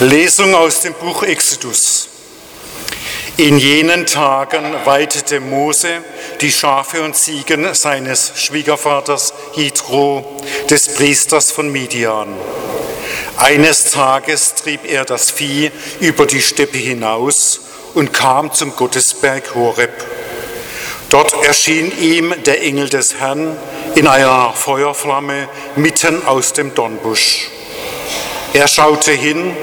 Lesung aus dem Buch Exodus. In jenen Tagen weidete Mose die Schafe und Ziegen seines Schwiegervaters Jitro, des Priesters von Midian. Eines Tages trieb er das Vieh über die Steppe hinaus und kam zum Gottesberg Horeb. Dort erschien ihm der Engel des Herrn in einer Feuerflamme mitten aus dem Dornbusch. Er schaute hin,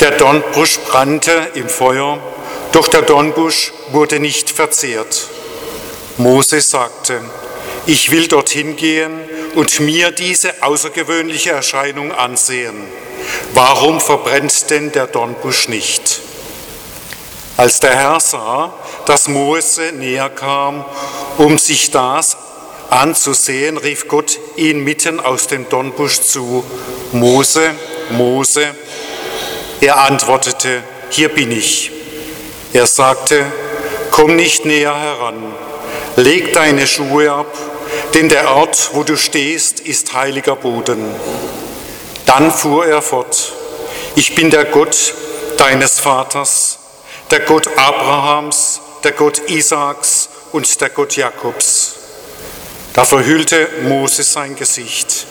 der Dornbusch brannte im Feuer, doch der Dornbusch wurde nicht verzehrt. Mose sagte, ich will dorthin gehen und mir diese außergewöhnliche Erscheinung ansehen. Warum verbrennt denn der Dornbusch nicht? Als der Herr sah, dass Mose näher kam, um sich das anzusehen, rief Gott ihn mitten aus dem Dornbusch zu, Mose, Mose. Er antwortete, hier bin ich. Er sagte, komm nicht näher heran, leg deine Schuhe ab, denn der Ort, wo du stehst, ist heiliger Boden. Dann fuhr er fort, ich bin der Gott deines Vaters, der Gott Abrahams, der Gott Isaaks und der Gott Jakobs. Da verhüllte Mose sein Gesicht,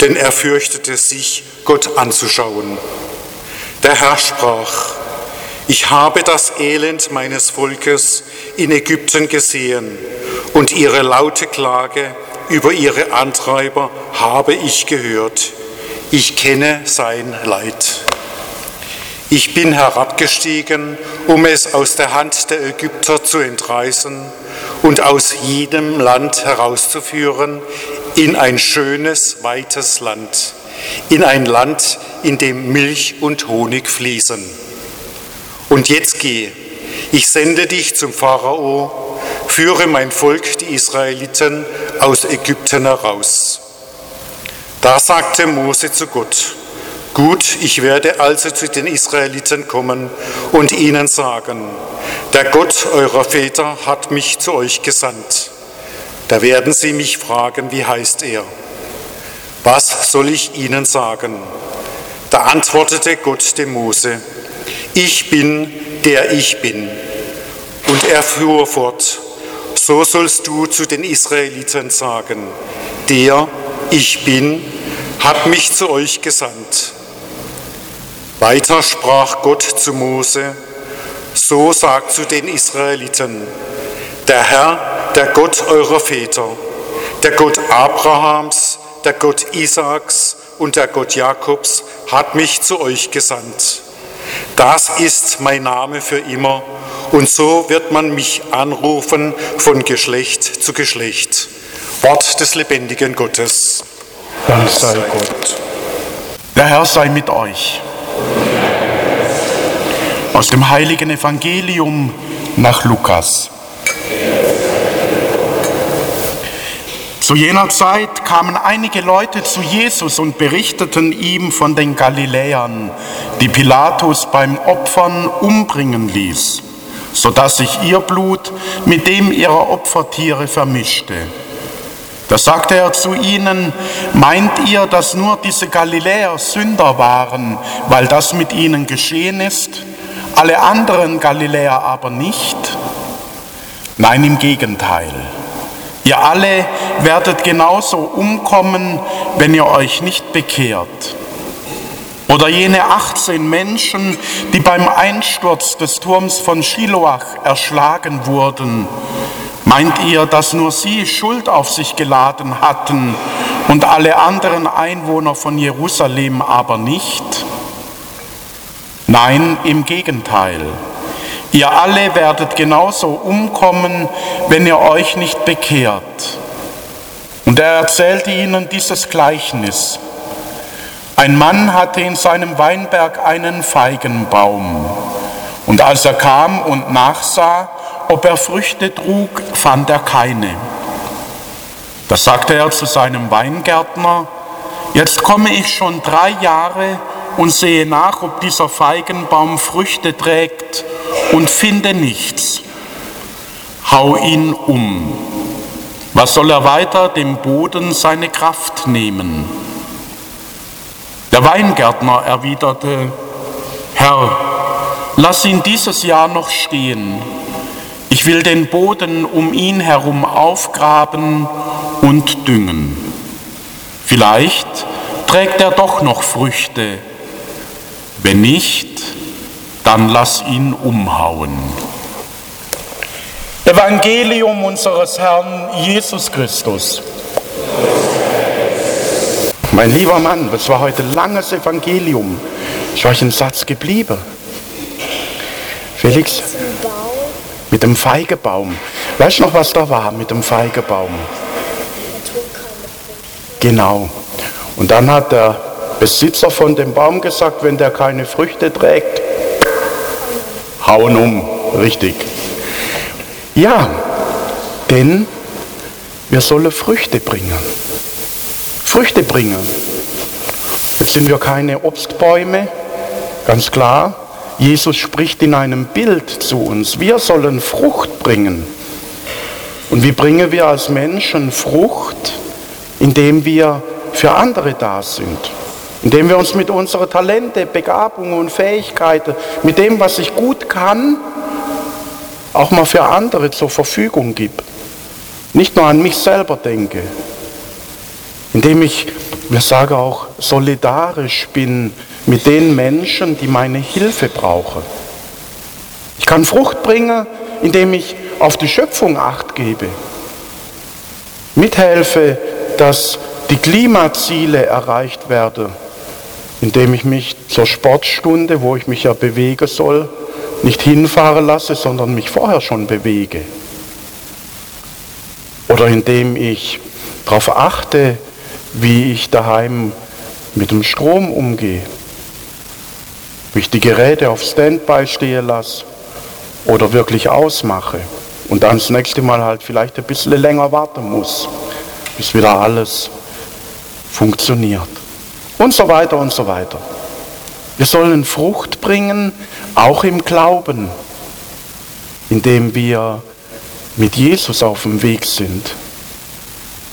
denn er fürchtete sich, Gott anzuschauen. Der Herr sprach, ich habe das Elend meines Volkes in Ägypten gesehen und ihre laute Klage über ihre Antreiber habe ich gehört. Ich kenne sein Leid. Ich bin herabgestiegen, um es aus der Hand der Ägypter zu entreißen und aus jedem Land herauszuführen in ein schönes, weites Land, in ein Land, in dem Milch und Honig fließen. Und jetzt geh, ich sende dich zum Pharao, führe mein Volk, die Israeliten, aus Ägypten heraus. Da sagte Mose zu Gott, Gut, ich werde also zu den Israeliten kommen und ihnen sagen, der Gott eurer Väter hat mich zu euch gesandt. Da werden sie mich fragen, wie heißt er? Was soll ich ihnen sagen? Da antwortete Gott dem Mose, ich bin, der ich bin. Und er fuhr fort, so sollst du zu den Israeliten sagen, der ich bin, hat mich zu euch gesandt. Weiter sprach Gott zu Mose, so sagt zu den Israeliten, der Herr, der Gott eurer Väter, der Gott Abrahams, der Gott Isaaks und der Gott Jakobs hat mich zu euch gesandt. Das ist mein Name für immer und so wird man mich anrufen von Geschlecht zu Geschlecht. Wort des lebendigen Gottes. Dank sei Gott. Der Herr sei mit euch. Aus dem heiligen Evangelium nach Lukas. Zu jener Zeit kamen einige Leute zu Jesus und berichteten ihm von den Galiläern, die Pilatus beim Opfern umbringen ließ, sodass sich ihr Blut mit dem ihrer Opfertiere vermischte. Da sagte er zu ihnen, meint ihr, dass nur diese Galiläer Sünder waren, weil das mit ihnen geschehen ist, alle anderen Galiläer aber nicht? Nein, im Gegenteil. Ihr alle werdet genauso umkommen, wenn ihr euch nicht bekehrt. Oder jene 18 Menschen, die beim Einsturz des Turms von Shiloach erschlagen wurden, Meint ihr, dass nur sie Schuld auf sich geladen hatten und alle anderen Einwohner von Jerusalem aber nicht? Nein, im Gegenteil. Ihr alle werdet genauso umkommen, wenn ihr euch nicht bekehrt. Und er erzählte ihnen dieses Gleichnis. Ein Mann hatte in seinem Weinberg einen Feigenbaum. Und als er kam und nachsah, ob er Früchte trug, fand er keine. Da sagte er zu seinem Weingärtner, jetzt komme ich schon drei Jahre und sehe nach, ob dieser Feigenbaum Früchte trägt und finde nichts. Hau ihn um. Was soll er weiter dem Boden seine Kraft nehmen? Der Weingärtner erwiderte, Herr, lass ihn dieses Jahr noch stehen. Ich will den Boden um ihn herum aufgraben und düngen. Vielleicht trägt er doch noch Früchte. Wenn nicht, dann lass ihn umhauen. Evangelium unseres Herrn Jesus Christus. Mein lieber Mann, das war heute langes Evangelium. Ich war ein Satz geblieben. Felix? Mit dem Feigebaum. Weißt du noch, was da war mit dem Feigebaum? Genau. Und dann hat der Besitzer von dem Baum gesagt, wenn der keine Früchte trägt, hauen um. Richtig. Ja, denn wir sollen Früchte bringen. Früchte bringen. Jetzt sind wir keine Obstbäume, ganz klar. Jesus spricht in einem Bild zu uns. Wir sollen Frucht bringen. Und wie bringen wir als Menschen Frucht? Indem wir für andere da sind. Indem wir uns mit unseren Talente, Begabungen und Fähigkeiten, mit dem, was ich gut kann, auch mal für andere zur Verfügung gebe. Nicht nur an mich selber denke. Indem ich, wir sagen auch, solidarisch bin mit den Menschen, die meine Hilfe brauchen. Ich kann Frucht bringen, indem ich auf die Schöpfung acht gebe. Mithelfe, dass die Klimaziele erreicht werden, indem ich mich zur Sportstunde, wo ich mich ja bewegen soll, nicht hinfahren lasse, sondern mich vorher schon bewege. Oder indem ich darauf achte, wie ich daheim mit dem Strom umgehe. Wie ich die Geräte auf Standby stehen lasse oder wirklich ausmache und dann das nächste Mal halt vielleicht ein bisschen länger warten muss, bis wieder alles funktioniert. Und so weiter und so weiter. Wir sollen Frucht bringen, auch im Glauben, indem wir mit Jesus auf dem Weg sind.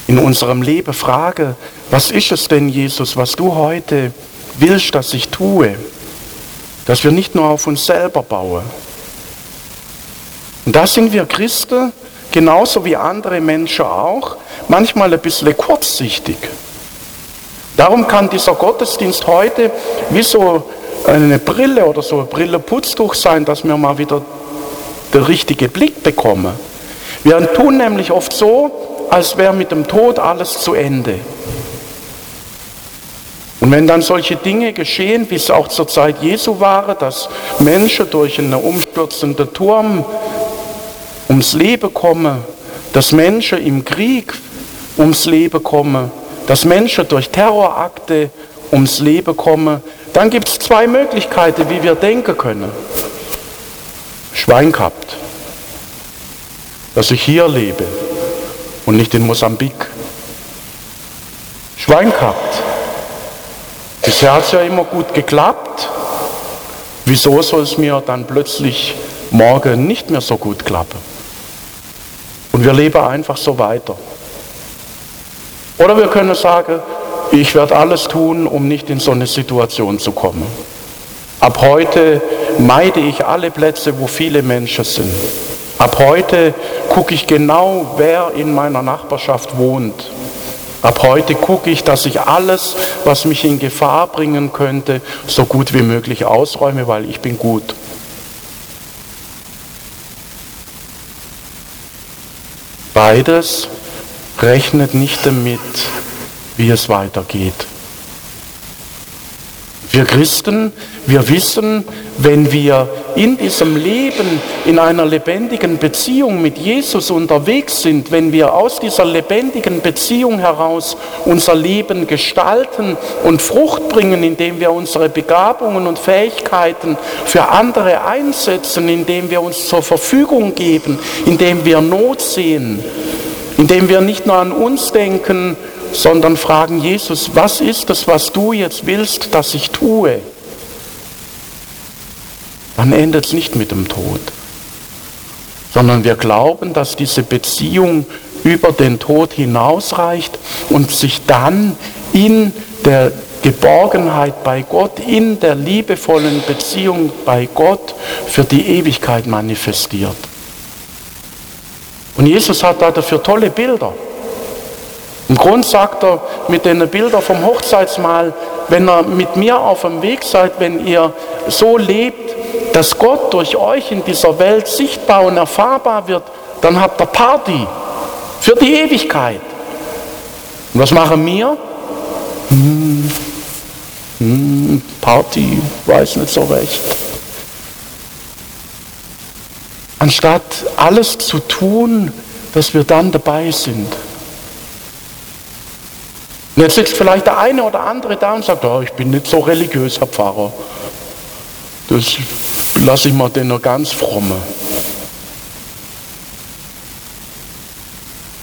In unserem Leben frage, was ist es denn, Jesus, was du heute willst, dass ich tue? Dass wir nicht nur auf uns selber bauen. Und da sind wir Christen, genauso wie andere Menschen auch, manchmal ein bisschen kurzsichtig. Darum kann dieser Gottesdienst heute wie so eine Brille oder so ein Brilleputztuch sein, dass wir mal wieder den richtigen Blick bekommen. Wir tun nämlich oft so, als wäre mit dem Tod alles zu Ende. Und wenn dann solche Dinge geschehen, wie es auch zur Zeit Jesu war, dass Menschen durch einen umstürzenden Turm ums Leben kommen, dass Menschen im Krieg ums Leben kommen, dass Menschen durch Terrorakte ums Leben kommen, dann gibt es zwei Möglichkeiten, wie wir denken können. Schwein gehabt, dass ich hier lebe und nicht in Mosambik. Schwein gehabt. Bisher hat es ja immer gut geklappt. Wieso soll es mir dann plötzlich morgen nicht mehr so gut klappen? Und wir leben einfach so weiter. Oder wir können sagen, ich werde alles tun, um nicht in so eine Situation zu kommen. Ab heute meide ich alle Plätze, wo viele Menschen sind. Ab heute gucke ich genau, wer in meiner Nachbarschaft wohnt. Ab heute gucke ich, dass ich alles, was mich in Gefahr bringen könnte, so gut wie möglich ausräume, weil ich bin gut. Beides rechnet nicht damit, wie es weitergeht. Wir Christen, wir wissen, wenn wir in diesem Leben in einer lebendigen Beziehung mit Jesus unterwegs sind, wenn wir aus dieser lebendigen Beziehung heraus unser Leben gestalten und Frucht bringen, indem wir unsere Begabungen und Fähigkeiten für andere einsetzen, indem wir uns zur Verfügung geben, indem wir Not sehen, indem wir nicht nur an uns denken, sondern fragen Jesus, was ist es, was du jetzt willst, dass ich tue? Dann endet es nicht mit dem Tod, sondern wir glauben, dass diese Beziehung über den Tod hinausreicht und sich dann in der Geborgenheit bei Gott, in der liebevollen Beziehung bei Gott für die Ewigkeit manifestiert. Und Jesus hat da dafür tolle Bilder. Im Grund sagt er mit den Bildern vom Hochzeitsmahl, wenn ihr mit mir auf dem Weg seid, wenn ihr so lebt, dass Gott durch euch in dieser Welt sichtbar und erfahrbar wird, dann habt ihr Party für die Ewigkeit. Und was machen wir? Hm, hm, Party, weiß nicht so recht. Anstatt alles zu tun, dass wir dann dabei sind. Und jetzt sitzt vielleicht der eine oder andere da und sagt, oh, ich bin nicht so religiös, Herr Pfarrer. Das lasse ich mal den nur ganz fromme.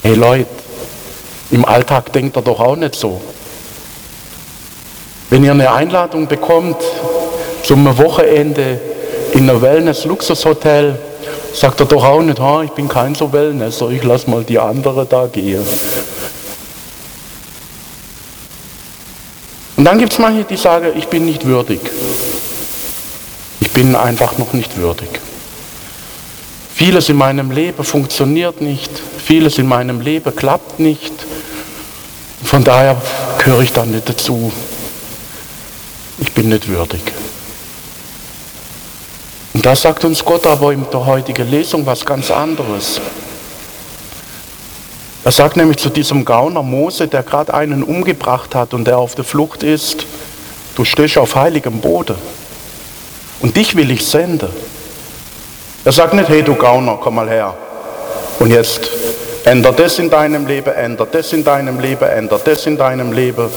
Hey Leute, im Alltag denkt er doch auch nicht so. Wenn ihr eine Einladung bekommt zum Wochenende in ein Wellness-Luxushotel, sagt er doch auch nicht, ha, ich bin kein so Wellnesser, ich lasse mal die andere da gehen. Und dann gibt es manche, die sagen, ich bin nicht würdig. Ich bin einfach noch nicht würdig. Vieles in meinem Leben funktioniert nicht, vieles in meinem Leben klappt nicht. Von daher gehöre ich da nicht dazu. Ich bin nicht würdig. Und da sagt uns Gott aber in der heutigen Lesung was ganz anderes. Er sagt nämlich zu diesem Gauner Mose, der gerade einen umgebracht hat und der auf der Flucht ist, du stehst auf heiligem Boden und dich will ich senden. Er sagt nicht, hey du Gauner, komm mal her. Und jetzt ändert das in deinem Leben, ändert das in deinem Leben, ändert das in deinem Leben.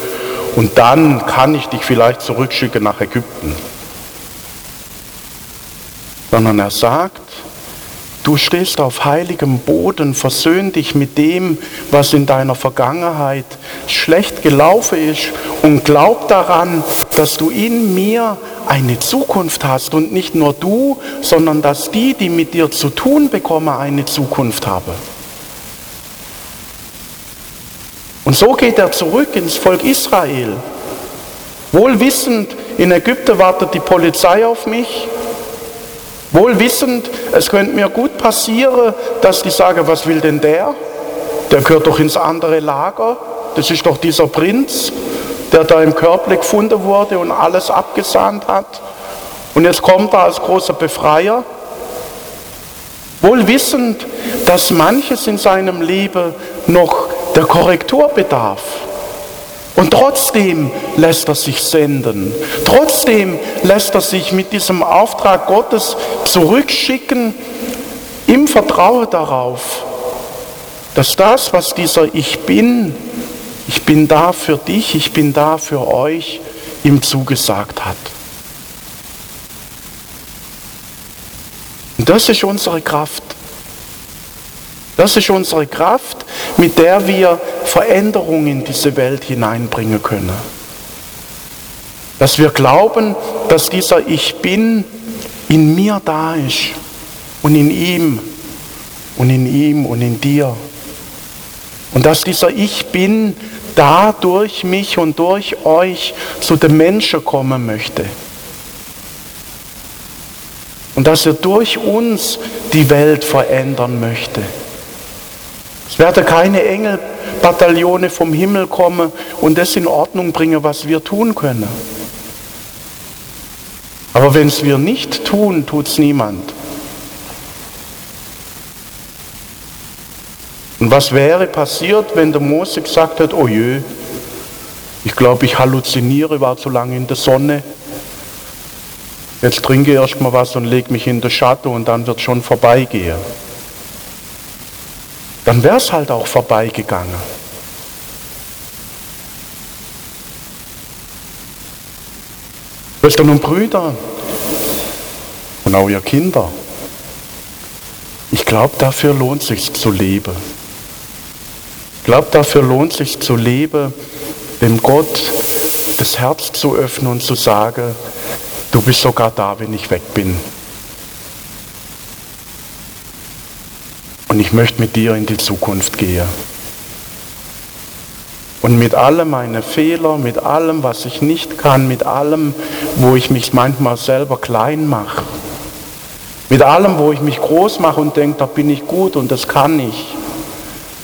Und dann kann ich dich vielleicht zurückschicken nach Ägypten. Sondern er sagt, Du stehst auf heiligem Boden, versöhn dich mit dem, was in deiner Vergangenheit schlecht gelaufen ist und glaub daran, dass du in mir eine Zukunft hast und nicht nur du, sondern dass die, die mit dir zu tun bekommen, eine Zukunft haben. Und so geht er zurück ins Volk Israel. Wohl wissend, in Ägypten wartet die Polizei auf mich, Wohl wissend, es könnte mir gut passieren, dass die sagen, was will denn der? Der gehört doch ins andere Lager. Das ist doch dieser Prinz, der da im Körper gefunden wurde und alles abgesahnt hat. Und jetzt kommt er als großer Befreier. Wohl wissend, dass manches in seinem Leben noch der Korrektur bedarf. Und trotzdem lässt er sich senden. Trotzdem lässt er sich mit diesem Auftrag Gottes zurückschicken im Vertrauen darauf, dass das, was dieser Ich bin, ich bin da für dich, ich bin da für euch, ihm zugesagt hat. Und das ist unsere Kraft. Das ist unsere Kraft, mit der wir Veränderung in diese Welt hineinbringen können. Dass wir glauben, dass dieser Ich bin in mir da ist und in ihm und in ihm und in dir. Und dass dieser Ich bin da durch mich und durch euch zu den Menschen kommen möchte. Und dass er durch uns die Welt verändern möchte. Es werden keine Engelbataillone vom Himmel kommen und das in Ordnung bringen, was wir tun können. Aber wenn es wir nicht tun, tut es niemand. Und was wäre passiert, wenn der Mose gesagt hat, oh je, ich glaube, ich halluziniere, war zu lange in der Sonne. Jetzt trinke ich erst mal was und lege mich in der Schatten und dann wird schon vorbeigehen dann wäre es halt auch vorbeigegangen. Schwestern und Brüder und auch ihr Kinder, ich glaube, dafür lohnt es sich zu leben. Ich glaube, dafür lohnt es sich zu leben, dem Gott das Herz zu öffnen und zu sagen, du bist sogar da, wenn ich weg bin. Und ich möchte mit dir in die Zukunft gehen. Und mit allem meine Fehler, mit allem, was ich nicht kann, mit allem, wo ich mich manchmal selber klein mache, mit allem, wo ich mich groß mache und denke, da bin ich gut und das kann ich,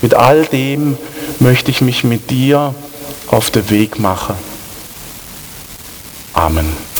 mit all dem möchte ich mich mit dir auf den Weg machen. Amen.